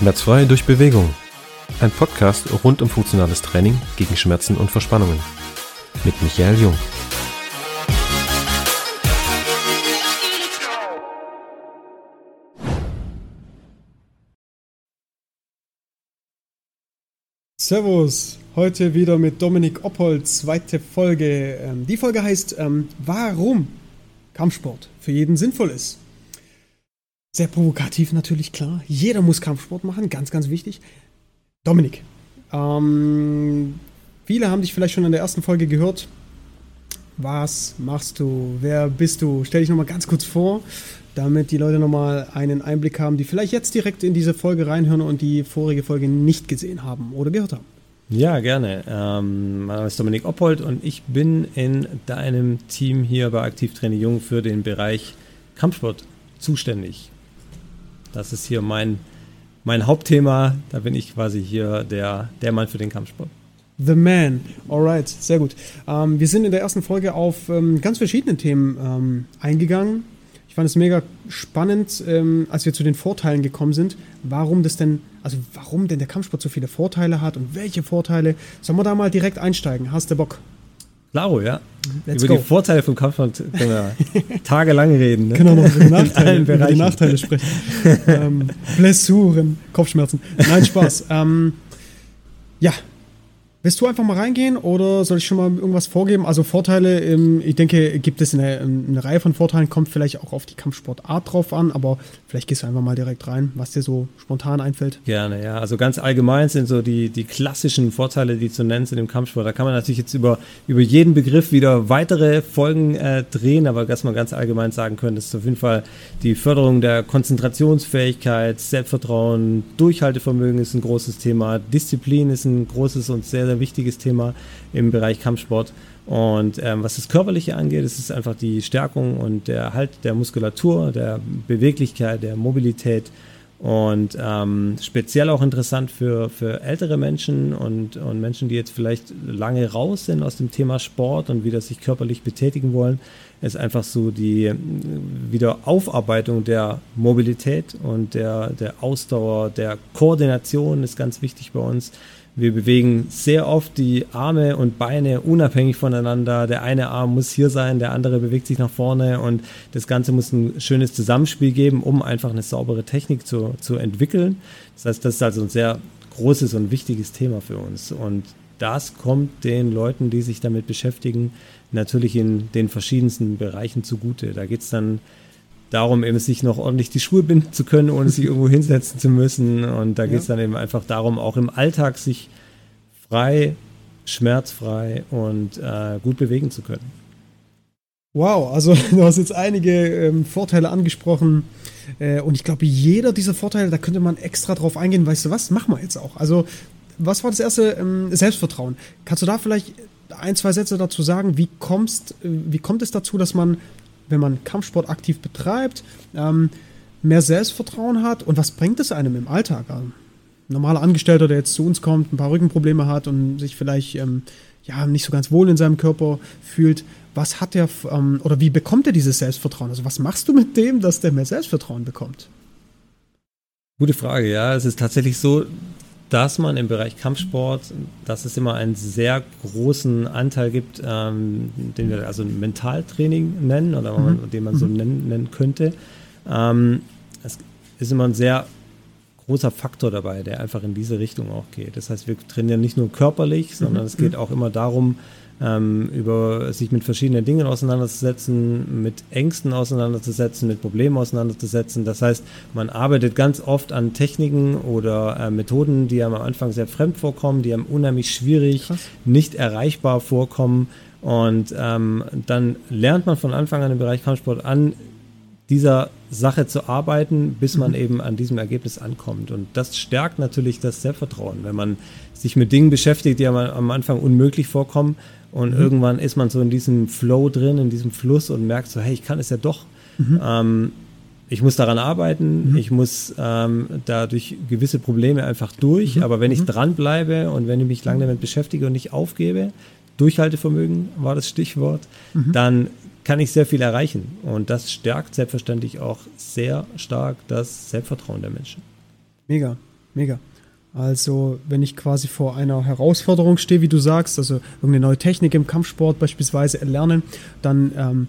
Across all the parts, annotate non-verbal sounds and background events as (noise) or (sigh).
Schmerzfrei durch Bewegung. Ein Podcast rund um funktionales Training gegen Schmerzen und Verspannungen. Mit Michael Jung. Servus, heute wieder mit Dominik Oppold, zweite Folge. Ähm, die Folge heißt, ähm, warum Kampfsport für jeden sinnvoll ist. Sehr provokativ natürlich, klar. Jeder muss Kampfsport machen, ganz, ganz wichtig. Dominik, ähm, viele haben dich vielleicht schon in der ersten Folge gehört. Was machst du? Wer bist du? Stell dich nochmal ganz kurz vor, damit die Leute nochmal einen Einblick haben, die vielleicht jetzt direkt in diese Folge reinhören und die vorige Folge nicht gesehen haben oder gehört haben. Ja, gerne. Ähm, mein Name ist Dominik Oppold und ich bin in deinem Team hier bei Aktivtraining Jung für den Bereich Kampfsport zuständig. Das ist hier mein, mein Hauptthema. Da bin ich quasi hier der, der Mann für den Kampfsport. The Man. Alright, sehr gut. Ähm, wir sind in der ersten Folge auf ähm, ganz verschiedene Themen ähm, eingegangen. Ich fand es mega spannend, ähm, als wir zu den Vorteilen gekommen sind, warum das denn, also warum denn der Kampfsport so viele Vorteile hat und welche Vorteile. Sollen wir da mal direkt einsteigen? Hast du Bock? Klaro, ja. Let's über go. die Vorteile vom Kampfsport können wir (laughs) tagelang reden. Ne? Können wir noch über die (laughs) Nachteile, über die Nachteile sprechen. ähm, Blessuren, Kopfschmerzen. Nein, Spaß. (laughs) ähm, ja, Willst du einfach mal reingehen oder soll ich schon mal irgendwas vorgeben? Also Vorteile, ich denke, gibt es eine, eine, Reihe von Vorteilen, kommt vielleicht auch auf die Kampfsportart drauf an, aber vielleicht gehst du einfach mal direkt rein, was dir so spontan einfällt. Gerne, ja. Also ganz allgemein sind so die, die klassischen Vorteile, die zu nennen sind im Kampfsport. Da kann man natürlich jetzt über, über jeden Begriff wieder weitere Folgen äh, drehen, aber was man ganz allgemein sagen können, ist auf jeden Fall die Förderung der Konzentrationsfähigkeit, Selbstvertrauen, Durchhaltevermögen ist ein großes Thema, Disziplin ist ein großes und sehr sehr wichtiges Thema im Bereich Kampfsport. Und ähm, was das Körperliche angeht, ist es einfach die Stärkung und der Erhalt der Muskulatur, der Beweglichkeit, der Mobilität und ähm, speziell auch interessant für, für ältere Menschen und, und Menschen, die jetzt vielleicht lange raus sind aus dem Thema Sport und wieder sich körperlich betätigen wollen, ist einfach so die Wiederaufarbeitung der Mobilität und der, der Ausdauer, der Koordination ist ganz wichtig bei uns. Wir bewegen sehr oft die Arme und Beine unabhängig voneinander. Der eine Arm muss hier sein, der andere bewegt sich nach vorne und das Ganze muss ein schönes Zusammenspiel geben, um einfach eine saubere Technik zu, zu entwickeln. Das heißt, das ist also ein sehr großes und wichtiges Thema für uns. Und das kommt den Leuten, die sich damit beschäftigen, natürlich in den verschiedensten Bereichen zugute. Da geht es dann darum, eben sich noch ordentlich die Schuhe binden zu können, ohne sich irgendwo hinsetzen zu müssen. Und da geht es dann eben einfach darum, auch im Alltag sich frei, schmerzfrei und äh, gut bewegen zu können. Wow, also (laughs) du hast jetzt einige ähm, Vorteile angesprochen. Äh, und ich glaube, jeder dieser Vorteile, da könnte man extra drauf eingehen. Weißt du was? Machen wir jetzt auch. Also, was war das erste? Ähm, Selbstvertrauen. Kannst du da vielleicht ein, zwei Sätze dazu sagen? Wie, kommst, äh, wie kommt es dazu, dass man wenn man Kampfsport aktiv betreibt, ähm, mehr Selbstvertrauen hat und was bringt es einem im Alltag? Ein normaler Angestellter, der jetzt zu uns kommt, ein paar Rückenprobleme hat und sich vielleicht ähm, ja, nicht so ganz wohl in seinem Körper fühlt, was hat er ähm, oder wie bekommt er dieses Selbstvertrauen? Also was machst du mit dem, dass der mehr Selbstvertrauen bekommt? Gute Frage, ja. Es ist tatsächlich so, dass man im Bereich Kampfsport, dass es immer einen sehr großen Anteil gibt, ähm, den wir also Mentaltraining nennen oder mhm. den man so mhm. nennen, nennen könnte. Ähm, es ist immer ein sehr großer Faktor dabei, der einfach in diese Richtung auch geht. Das heißt, wir trainieren nicht nur körperlich, sondern mhm. es geht auch immer darum, ähm, über sich mit verschiedenen Dingen auseinanderzusetzen, mit Ängsten auseinanderzusetzen, mit Problemen auseinanderzusetzen. Das heißt, man arbeitet ganz oft an Techniken oder äh, Methoden, die einem am Anfang sehr fremd vorkommen, die einem unheimlich schwierig, Krass. nicht erreichbar vorkommen. Und ähm, dann lernt man von Anfang an im Bereich Kampfsport an, dieser Sache zu arbeiten, bis man mhm. eben an diesem Ergebnis ankommt. Und das stärkt natürlich das Selbstvertrauen, wenn man sich mit Dingen beschäftigt, die am Anfang unmöglich vorkommen. Und mhm. irgendwann ist man so in diesem Flow drin, in diesem Fluss und merkt so, hey, ich kann es ja doch. Mhm. Ähm, ich muss daran arbeiten, mhm. ich muss ähm, dadurch gewisse Probleme einfach durch. Mhm. Aber wenn ich mhm. dranbleibe und wenn ich mich lange damit beschäftige und nicht aufgebe, Durchhaltevermögen war das Stichwort, dann kann ich sehr viel erreichen. Und das stärkt selbstverständlich auch sehr stark das Selbstvertrauen der Menschen. Mega. Mega. Also, wenn ich quasi vor einer Herausforderung stehe, wie du sagst, also irgendeine neue Technik im Kampfsport beispielsweise erlernen, dann ähm,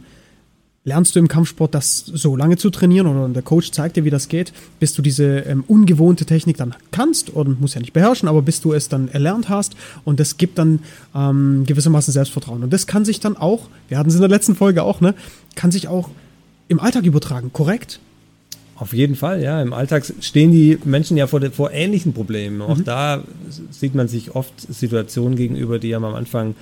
lernst du im Kampfsport das so lange zu trainieren oder der Coach zeigt dir, wie das geht, bis du diese ähm, ungewohnte Technik dann kannst oder musst ja nicht beherrschen, aber bis du es dann erlernt hast und das gibt dann ähm, gewissermaßen Selbstvertrauen. Und das kann sich dann auch, wir hatten es in der letzten Folge auch, ne, kann sich auch im Alltag übertragen, korrekt? Auf jeden Fall, ja. Im Alltag stehen die Menschen ja vor, vor ähnlichen Problemen. Mhm. Auch da sieht man sich oft Situationen gegenüber, die am Anfang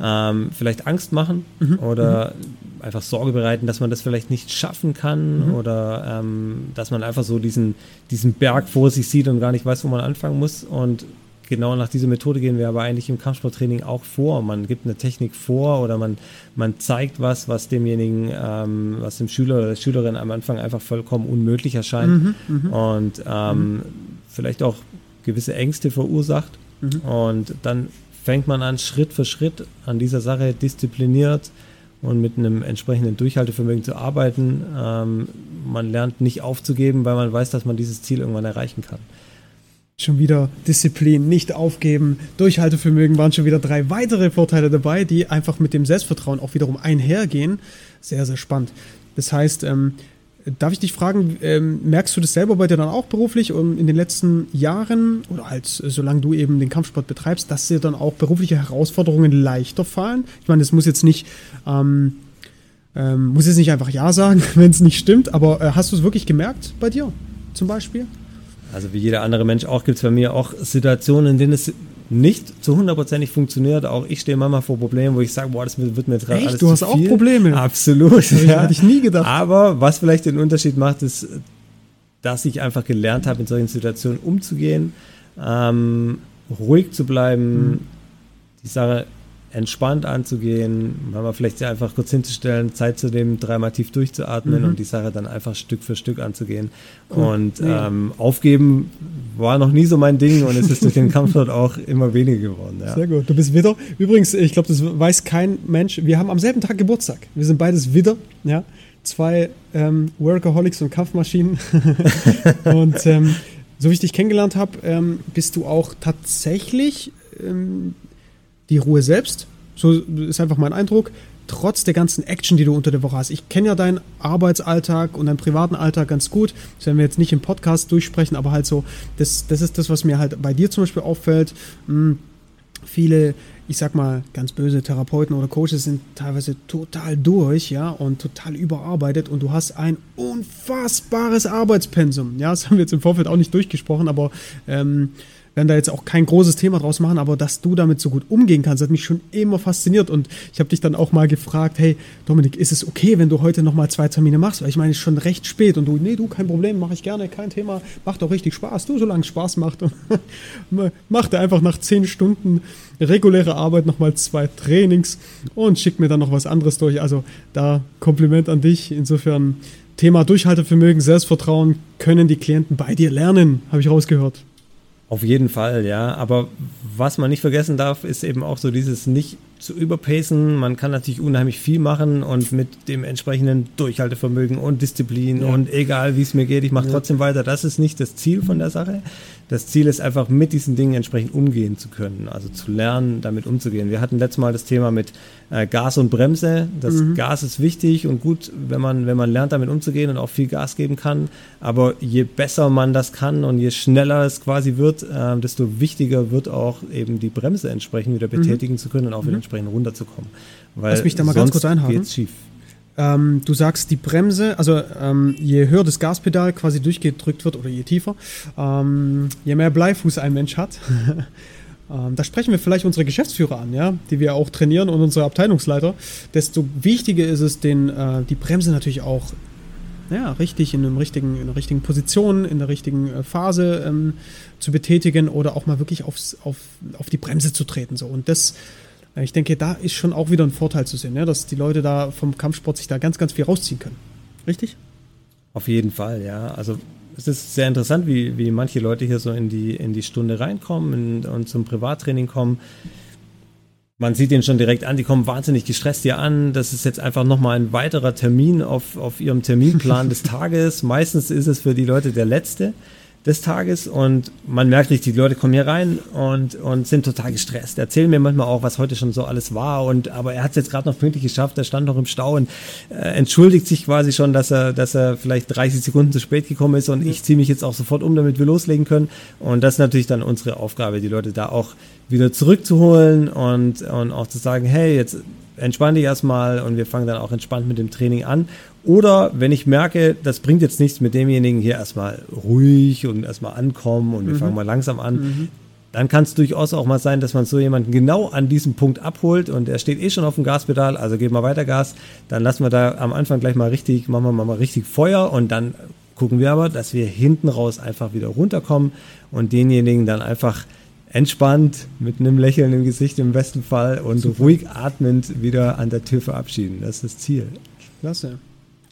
ähm, vielleicht Angst machen mhm. oder mhm. einfach Sorge bereiten, dass man das vielleicht nicht schaffen kann mhm. oder ähm, dass man einfach so diesen, diesen Berg vor sich sieht und gar nicht weiß, wo man anfangen muss. Und genau nach dieser Methode gehen wir aber eigentlich im Kampfsporttraining auch vor. Man gibt eine Technik vor oder man, man zeigt was, was demjenigen, ähm, was dem Schüler oder der Schülerin am Anfang einfach vollkommen unmöglich erscheint mhm, mhm. und ähm, mhm. vielleicht auch gewisse Ängste verursacht. Mhm. Und dann fängt man an, Schritt für Schritt an dieser Sache diszipliniert und mit einem entsprechenden Durchhaltevermögen zu arbeiten. Ähm, man lernt nicht aufzugeben, weil man weiß, dass man dieses Ziel irgendwann erreichen kann. Schon wieder Disziplin, nicht aufgeben, Durchhaltevermögen waren schon wieder drei weitere Vorteile dabei, die einfach mit dem Selbstvertrauen auch wiederum einhergehen. Sehr, sehr spannend. Das heißt, ähm, darf ich dich fragen, ähm, merkst du das selber bei dir dann auch beruflich und in den letzten Jahren oder halt solange du eben den Kampfsport betreibst, dass dir dann auch berufliche Herausforderungen leichter fallen? Ich meine, das muss jetzt nicht, ähm, ähm, muss jetzt nicht einfach Ja sagen, (laughs) wenn es nicht stimmt, aber äh, hast du es wirklich gemerkt bei dir zum Beispiel? Also wie jeder andere Mensch auch gibt es bei mir auch Situationen, in denen es nicht zu hundertprozentig funktioniert. Auch ich stehe manchmal vor Problemen, wo ich sage, boah, das wird mir jetzt gerade alles Du hast auch Probleme. Absolut. Ja. Hätte ich nie gedacht. Aber was vielleicht den Unterschied macht, ist, dass ich einfach gelernt habe, in solchen Situationen umzugehen, ähm, ruhig zu bleiben, mhm. die Sache entspannt anzugehen, mal vielleicht einfach kurz hinzustellen, Zeit zu nehmen, dreimal tief durchzuatmen mhm. und die Sache dann einfach Stück für Stück anzugehen. Cool. Und ja. ähm, aufgeben war noch nie so mein Ding und es ist durch den Kampf dort auch immer weniger geworden. Ja. Sehr gut. Du bist Widder. Übrigens, ich glaube, das weiß kein Mensch. Wir haben am selben Tag Geburtstag. Wir sind beides Widder. Ja. Zwei ähm, Workaholics und Kampfmaschinen. (laughs) und ähm, so wie ich dich kennengelernt habe, ähm, bist du auch tatsächlich ähm, die Ruhe selbst. So ist einfach mein Eindruck. Trotz der ganzen Action, die du unter der Woche hast. Ich kenne ja deinen Arbeitsalltag und deinen privaten Alltag ganz gut. Das werden wir jetzt nicht im Podcast durchsprechen, aber halt so, das, das ist das, was mir halt bei dir zum Beispiel auffällt. Hm, viele, ich sag mal, ganz böse Therapeuten oder Coaches sind teilweise total durch, ja, und total überarbeitet und du hast ein unfassbares Arbeitspensum. Ja, das haben wir jetzt im Vorfeld auch nicht durchgesprochen, aber ähm, werden da jetzt auch kein großes Thema draus machen, aber dass du damit so gut umgehen kannst, hat mich schon immer fasziniert. Und ich habe dich dann auch mal gefragt, hey Dominik, ist es okay, wenn du heute nochmal zwei Termine machst? Weil ich meine, es ist schon recht spät und du, nee, du, kein Problem, mache ich gerne, kein Thema, macht auch richtig Spaß. Du, solange es Spaß macht. Und (laughs) macht er einfach nach zehn Stunden reguläre Arbeit nochmal zwei Trainings und schickt mir dann noch was anderes durch. Also da Kompliment an dich. Insofern Thema Durchhaltevermögen, Selbstvertrauen können die Klienten bei dir lernen, habe ich rausgehört. Auf jeden Fall, ja. Aber was man nicht vergessen darf, ist eben auch so dieses nicht zu überpacen. Man kann natürlich unheimlich viel machen und mit dem entsprechenden Durchhaltevermögen und Disziplin ja. und egal wie es mir geht, ich mache ja. trotzdem weiter. Das ist nicht das Ziel von der Sache. Das Ziel ist einfach mit diesen Dingen entsprechend umgehen zu können, also zu lernen, damit umzugehen. Wir hatten letztes Mal das Thema mit äh, Gas und Bremse. Das mhm. Gas ist wichtig und gut, wenn man, wenn man lernt, damit umzugehen und auch viel Gas geben kann. Aber je besser man das kann und je schneller es quasi wird, äh, desto wichtiger wird auch eben die Bremse entsprechend wieder mhm. betätigen mhm. zu können und auch wieder mhm. Entsprechend runterzukommen. Weil Lass mich da mal ganz kurz einhaken. Geht's schief. Ähm, du sagst, die Bremse, also ähm, je höher das Gaspedal quasi durchgedrückt wird oder je tiefer, ähm, je mehr Bleifuß ein Mensch hat. (laughs) Ähm, da sprechen wir vielleicht unsere Geschäftsführer an, ja, die wir auch trainieren und unsere Abteilungsleiter. Desto wichtiger ist es, den, äh, die Bremse natürlich auch ja, richtig in, einem richtigen, in einer richtigen Position, in der richtigen äh, Phase ähm, zu betätigen oder auch mal wirklich aufs, auf, auf die Bremse zu treten. So. Und das ich denke, da ist schon auch wieder ein Vorteil zu sehen, ne? dass die Leute da vom Kampfsport sich da ganz, ganz viel rausziehen können. Richtig? Auf jeden Fall, ja. Also es ist sehr interessant, wie, wie manche Leute hier so in die, in die Stunde reinkommen und zum Privattraining kommen. Man sieht ihnen schon direkt an, die kommen wahnsinnig gestresst hier an. Das ist jetzt einfach nochmal ein weiterer Termin auf, auf ihrem Terminplan (laughs) des Tages. Meistens ist es für die Leute der letzte des Tages und man merkt richtig, die Leute kommen hier rein und, und sind total gestresst. Erzählen mir manchmal auch, was heute schon so alles war und aber er hat es jetzt gerade noch pünktlich geschafft, er stand noch im Stau und äh, entschuldigt sich quasi schon, dass er, dass er vielleicht 30 Sekunden zu spät gekommen ist und ich ziehe mich jetzt auch sofort um, damit wir loslegen können. Und das ist natürlich dann unsere Aufgabe, die Leute da auch wieder zurückzuholen und, und auch zu sagen, hey, jetzt entspann dich erstmal und wir fangen dann auch entspannt mit dem Training an. Oder wenn ich merke, das bringt jetzt nichts mit demjenigen hier erstmal ruhig und erstmal ankommen und wir mhm. fangen mal langsam an, mhm. dann kann es durchaus auch mal sein, dass man so jemanden genau an diesem Punkt abholt und er steht eh schon auf dem Gaspedal, also geben wir weiter Gas, dann lassen wir da am Anfang gleich mal richtig, machen wir mal richtig Feuer und dann gucken wir aber, dass wir hinten raus einfach wieder runterkommen und denjenigen dann einfach entspannt mit einem Lächeln im Gesicht im besten Fall und Super. ruhig atmend wieder an der Tür verabschieden. Das ist das Ziel. Klasse.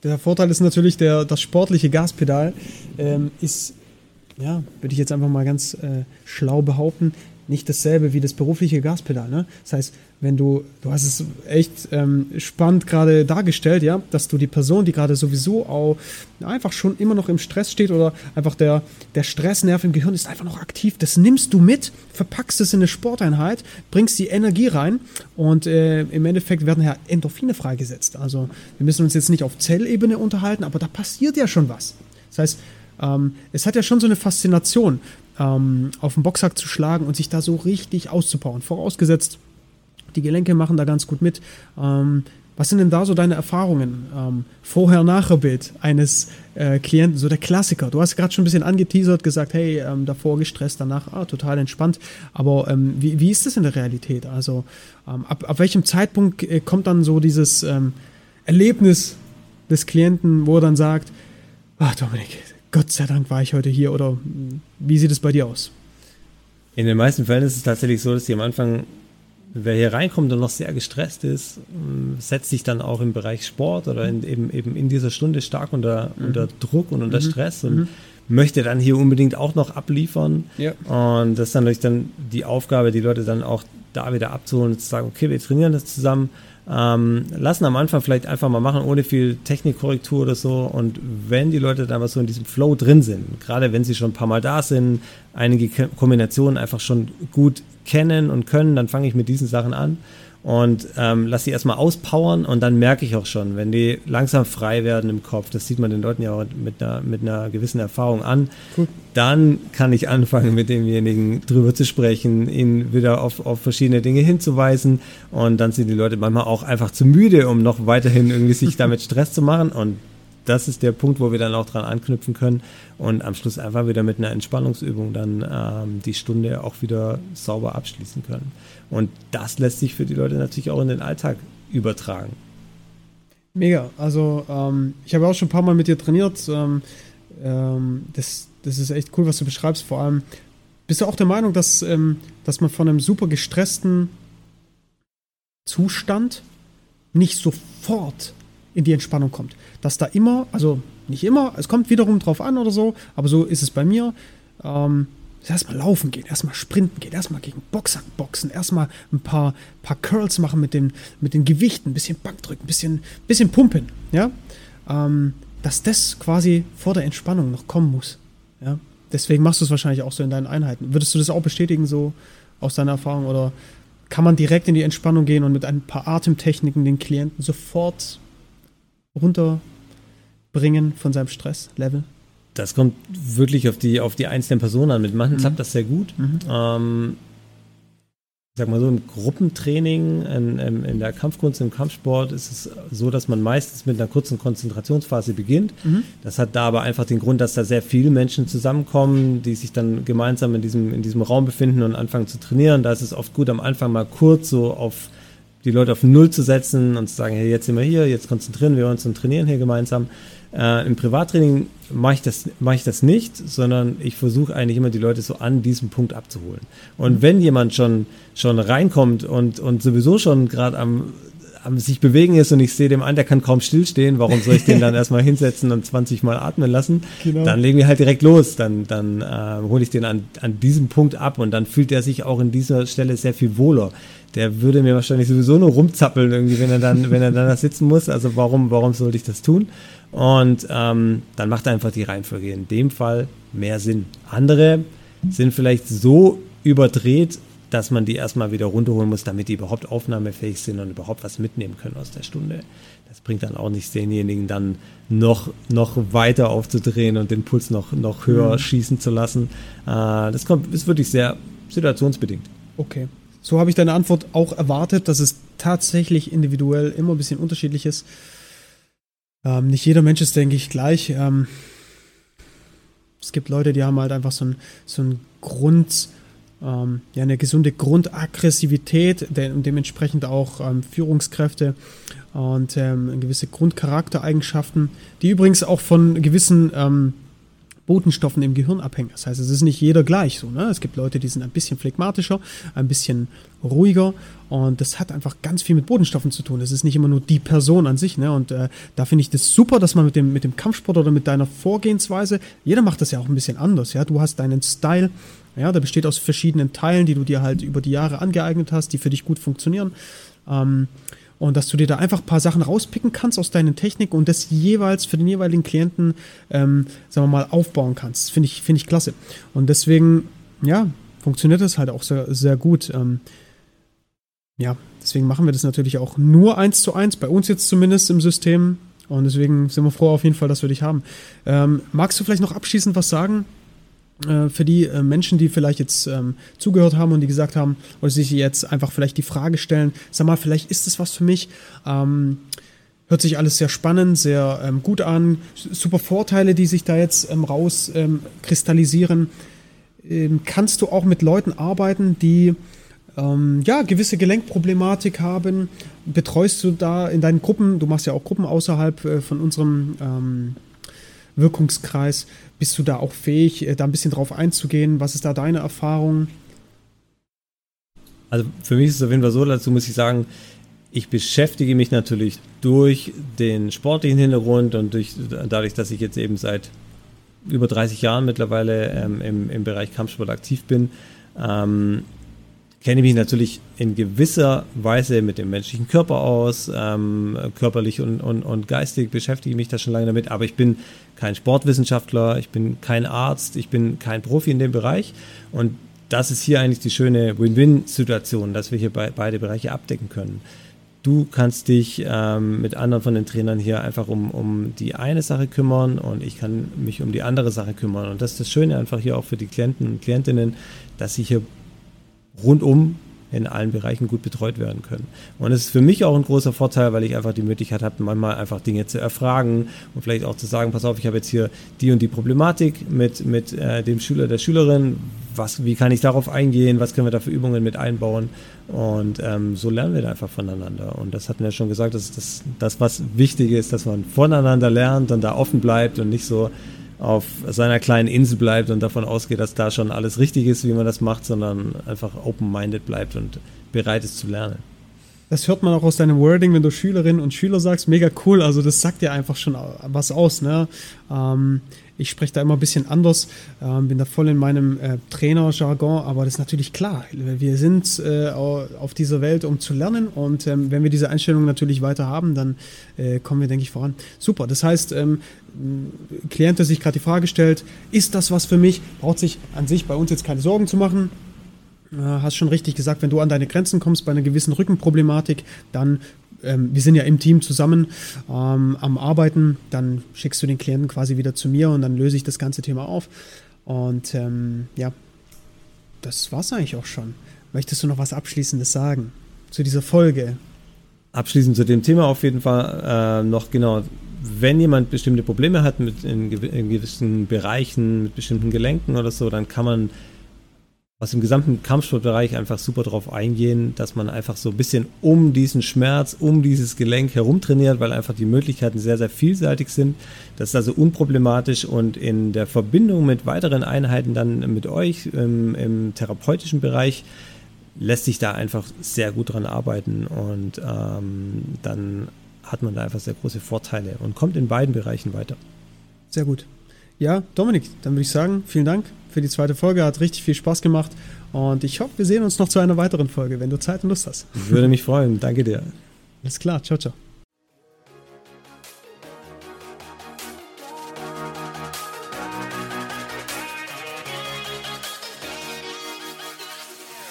Der Vorteil ist natürlich, der, das sportliche Gaspedal ähm, ist, ja, würde ich jetzt einfach mal ganz äh, schlau behaupten, nicht dasselbe wie das berufliche Gaspedal. Ne? Das heißt, wenn du, du hast es echt ähm, spannend gerade dargestellt, ja, dass du die Person, die gerade sowieso auch einfach schon immer noch im Stress steht oder einfach der, der Stressnerv im Gehirn ist einfach noch aktiv, das nimmst du mit, verpackst es in eine Sporteinheit, bringst die Energie rein und äh, im Endeffekt werden ja Endorphine freigesetzt. Also wir müssen uns jetzt nicht auf Zellebene unterhalten, aber da passiert ja schon was. Das heißt, ähm, es hat ja schon so eine Faszination, ähm, auf den Boxsack zu schlagen und sich da so richtig auszubauen. Vorausgesetzt, die Gelenke machen da ganz gut mit. Ähm, was sind denn da so deine Erfahrungen? Ähm, Vorher-Nachher-Bild eines äh, Klienten, so der Klassiker. Du hast gerade schon ein bisschen angeteasert, gesagt, hey, ähm, davor gestresst, danach ah, total entspannt. Aber ähm, wie, wie ist das in der Realität? Also ähm, ab, ab welchem Zeitpunkt äh, kommt dann so dieses ähm, Erlebnis des Klienten, wo er dann sagt, ach Dominik, Gott sei Dank war ich heute hier oder wie sieht es bei dir aus? In den meisten Fällen ist es tatsächlich so, dass die am Anfang, wer hier reinkommt und noch sehr gestresst ist, hm, setzt sich dann auch im Bereich Sport oder in, eben, eben in dieser Stunde stark unter, mhm. unter Druck und unter mhm. Stress und mhm. möchte dann hier unbedingt auch noch abliefern. Ja. Und das ist dann natürlich dann die Aufgabe, die Leute dann auch da wieder abzuholen und zu sagen, okay, wir trainieren das zusammen ähm, lassen am Anfang vielleicht einfach mal machen, ohne viel Technikkorrektur oder so. Und wenn die Leute dann mal so in diesem Flow drin sind, gerade wenn sie schon ein paar Mal da sind, einige Kombinationen einfach schon gut kennen und können, dann fange ich mit diesen Sachen an und ähm, lass sie erstmal auspowern und dann merke ich auch schon, wenn die langsam frei werden im Kopf, das sieht man den Leuten ja auch mit einer, mit einer gewissen Erfahrung an, cool. dann kann ich anfangen, mit demjenigen drüber zu sprechen, ihn wieder auf, auf verschiedene Dinge hinzuweisen und dann sind die Leute manchmal auch einfach zu müde, um noch weiterhin irgendwie sich (laughs) damit Stress zu machen und das ist der Punkt, wo wir dann auch dran anknüpfen können und am Schluss einfach wieder mit einer Entspannungsübung dann ähm, die Stunde auch wieder sauber abschließen können. Und das lässt sich für die Leute natürlich auch in den Alltag übertragen. Mega. Also ähm, ich habe auch schon ein paar Mal mit dir trainiert. Ähm, ähm das, das ist echt cool, was du beschreibst. Vor allem bist du auch der Meinung, dass, ähm, dass man von einem super gestressten Zustand nicht sofort in die Entspannung kommt. Dass da immer, also nicht immer, es kommt wiederum drauf an oder so, aber so ist es bei mir. Ähm, erstmal laufen gehen, erstmal sprinten gehen, erstmal gegen Boxsack boxen, erstmal ein paar, paar Curls machen mit den, mit den Gewichten, ein bisschen Bankdrücken, ein bisschen, bisschen pumpen, ja. Ähm, dass das quasi vor der Entspannung noch kommen muss. Ja? Deswegen machst du es wahrscheinlich auch so in deinen Einheiten. Würdest du das auch bestätigen, so aus deiner Erfahrung? Oder kann man direkt in die Entspannung gehen und mit ein paar Atemtechniken den Klienten sofort runterbringen von seinem Stresslevel? Das kommt wirklich auf die, auf die einzelnen Personen an. Mit manchen mhm. klappt das sehr gut. Mhm. Ähm, sag mal so, im Gruppentraining, in, in, in, der Kampfkunst, im Kampfsport ist es so, dass man meistens mit einer kurzen Konzentrationsphase beginnt. Mhm. Das hat da aber einfach den Grund, dass da sehr viele Menschen zusammenkommen, die sich dann gemeinsam in diesem, in diesem Raum befinden und anfangen zu trainieren. Da ist es oft gut, am Anfang mal kurz so auf die Leute auf Null zu setzen und zu sagen, hey, jetzt sind wir hier, jetzt konzentrieren wir uns und trainieren hier gemeinsam. Äh, Im Privattraining mache ich, das, mach ich das nicht, sondern ich versuche eigentlich immer die Leute so an diesem Punkt abzuholen. Und wenn jemand schon, schon reinkommt und, und sowieso schon gerade am am sich bewegen ist und ich sehe dem an, der kann kaum stillstehen, warum soll ich den dann (laughs) erstmal hinsetzen und 20 Mal atmen lassen? Genau. Dann legen wir halt direkt los. Dann, dann äh, hole ich den an, an diesem Punkt ab und dann fühlt er sich auch in dieser Stelle sehr viel wohler. Der würde mir wahrscheinlich sowieso nur rumzappeln, irgendwie, wenn er dann, wenn er dann da sitzen muss. Also warum, warum sollte ich das tun? Und ähm, dann macht einfach die Reihenfolge in dem Fall mehr Sinn. Andere sind vielleicht so überdreht, dass man die erstmal wieder runterholen muss, damit die überhaupt aufnahmefähig sind und überhaupt was mitnehmen können aus der Stunde. Das bringt dann auch nichts, denjenigen dann noch, noch weiter aufzudrehen und den Puls noch, noch höher mhm. schießen zu lassen. Äh, das kommt, ist wirklich sehr situationsbedingt. Okay. So habe ich deine Antwort auch erwartet, dass es tatsächlich individuell immer ein bisschen unterschiedlich ist. Ähm, nicht jeder Mensch ist, denke ich, gleich. Ähm, es gibt Leute, die haben halt einfach so ein, so ein Grund, ähm, ja, eine gesunde Grundaggressivität und dementsprechend auch ähm, Führungskräfte und ähm, gewisse Grundcharaktereigenschaften, die übrigens auch von gewissen ähm, Botenstoffen im Gehirn abhängen. Das heißt, es ist nicht jeder gleich so. Ne? Es gibt Leute, die sind ein bisschen phlegmatischer, ein bisschen ruhiger und das hat einfach ganz viel mit Bodenstoffen zu tun. Es ist nicht immer nur die Person an sich. Ne? Und äh, da finde ich das super, dass man mit dem, mit dem Kampfsport oder mit deiner Vorgehensweise, jeder macht das ja auch ein bisschen anders. Ja? Du hast deinen Style, ja, der besteht aus verschiedenen Teilen, die du dir halt über die Jahre angeeignet hast, die für dich gut funktionieren. Ähm, und dass du dir da einfach ein paar Sachen rauspicken kannst aus deinen Techniken und das jeweils für den jeweiligen Klienten, ähm, sagen wir mal, aufbauen kannst. Finde ich, finde ich klasse. Und deswegen, ja, funktioniert das halt auch sehr, sehr gut. Ähm, ja, deswegen machen wir das natürlich auch nur eins zu eins, bei uns jetzt zumindest im System. Und deswegen sind wir froh auf jeden Fall, dass wir dich haben. Ähm, magst du vielleicht noch abschließend was sagen? Äh, für die äh, Menschen, die vielleicht jetzt ähm, zugehört haben und die gesagt haben, oder sich jetzt einfach vielleicht die Frage stellen, sag mal, vielleicht ist das was für mich. Ähm, hört sich alles sehr spannend, sehr ähm, gut an, super Vorteile, die sich da jetzt ähm, rauskristallisieren. Ähm, ähm, kannst du auch mit Leuten arbeiten, die ja, gewisse Gelenkproblematik haben? Betreust du da in deinen Gruppen, du machst ja auch Gruppen außerhalb äh, von unserem Wirkungskreis. Bist du da auch fähig, äh, da ein bisschen drauf einzugehen? Was ist da deine Erfahrung? Also für mich ist es auf jeden Fall so, dazu muss ich sagen, ich beschäftige mich natürlich durch den sportlichen Hintergrund und durch, dadurch, dass ich jetzt eben seit über 30 Jahren mittlerweile ähm, im, im Bereich Kampfsport aktiv bin, ähm, kenne mich natürlich in gewisser Weise mit dem menschlichen Körper aus, ähm, körperlich und, und, und geistig beschäftige mich da schon lange damit, aber ich bin kein Sportwissenschaftler, ich bin kein Arzt, ich bin kein Profi in dem Bereich und das ist hier eigentlich die schöne Win-Win-Situation, dass wir hier be beide Bereiche abdecken können. Du kannst dich ähm, mit anderen von den Trainern hier einfach um, um die eine Sache kümmern und ich kann mich um die andere Sache kümmern. Und das ist das Schöne einfach hier auch für die Klienten und Klientinnen, dass sie hier rundum in allen Bereichen gut betreut werden können. Und es ist für mich auch ein großer Vorteil, weil ich einfach die Möglichkeit habe, manchmal einfach Dinge zu erfragen und vielleicht auch zu sagen, pass auf, ich habe jetzt hier die und die Problematik mit, mit äh, dem Schüler, der Schülerin, was, wie kann ich darauf eingehen, was können wir da für Übungen mit einbauen und ähm, so lernen wir da einfach voneinander. Und das hatten wir schon gesagt, dass das, das, was wichtig ist, dass man voneinander lernt und da offen bleibt und nicht so auf seiner kleinen Insel bleibt und davon ausgeht, dass da schon alles richtig ist, wie man das macht, sondern einfach open-minded bleibt und bereit ist zu lernen. Das hört man auch aus deinem Wording, wenn du Schülerinnen und Schüler sagst, mega cool. Also das sagt ja einfach schon was aus. Ne? Ähm, ich spreche da immer ein bisschen anders, ähm, bin da voll in meinem äh, Trainer-Jargon, aber das ist natürlich klar. Wir sind äh, auf dieser Welt, um zu lernen und ähm, wenn wir diese Einstellung natürlich weiter haben, dann äh, kommen wir, denke ich, voran. Super, das heißt, ähm, Klient, der sich gerade die Frage stellt, ist das was für mich, braucht sich an sich bei uns jetzt keine Sorgen zu machen. Äh, hast schon richtig gesagt, wenn du an deine Grenzen kommst bei einer gewissen Rückenproblematik, dann ähm, wir sind ja im Team zusammen ähm, am Arbeiten, dann schickst du den Klienten quasi wieder zu mir und dann löse ich das ganze Thema auf. Und ähm, ja, das war's eigentlich auch schon. Möchtest du noch was Abschließendes sagen zu dieser Folge? Abschließend zu dem Thema auf jeden Fall äh, noch genau. Wenn jemand bestimmte Probleme hat mit in, in gewissen Bereichen, mit bestimmten Gelenken oder so, dann kann man aus dem gesamten Kampfsportbereich einfach super drauf eingehen, dass man einfach so ein bisschen um diesen Schmerz, um dieses Gelenk herum trainiert, weil einfach die Möglichkeiten sehr, sehr vielseitig sind. Das ist also unproblematisch und in der Verbindung mit weiteren Einheiten dann mit euch im, im therapeutischen Bereich lässt sich da einfach sehr gut dran arbeiten und ähm, dann hat man da einfach sehr große Vorteile und kommt in beiden Bereichen weiter. Sehr gut. Ja, Dominik, dann würde ich sagen, vielen Dank für die zweite Folge. Hat richtig viel Spaß gemacht und ich hoffe, wir sehen uns noch zu einer weiteren Folge, wenn du Zeit und Lust hast. Würde mich freuen. Danke dir. Alles klar. Ciao, ciao.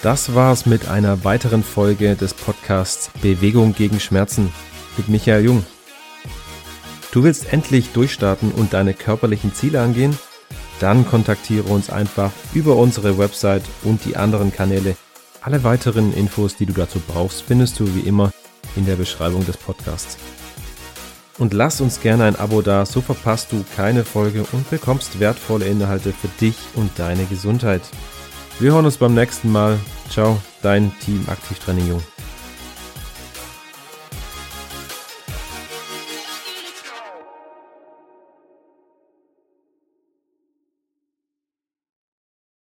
Das war's mit einer weiteren Folge des Podcasts Bewegung gegen Schmerzen mit Michael Jung. Du willst endlich durchstarten und deine körperlichen Ziele angehen? Dann kontaktiere uns einfach über unsere Website und die anderen Kanäle. Alle weiteren Infos, die du dazu brauchst, findest du wie immer in der Beschreibung des Podcasts. Und lass uns gerne ein Abo da, so verpasst du keine Folge und bekommst wertvolle Inhalte für dich und deine Gesundheit. Wir hören uns beim nächsten Mal. Ciao, dein Team Aktivtraining Jung.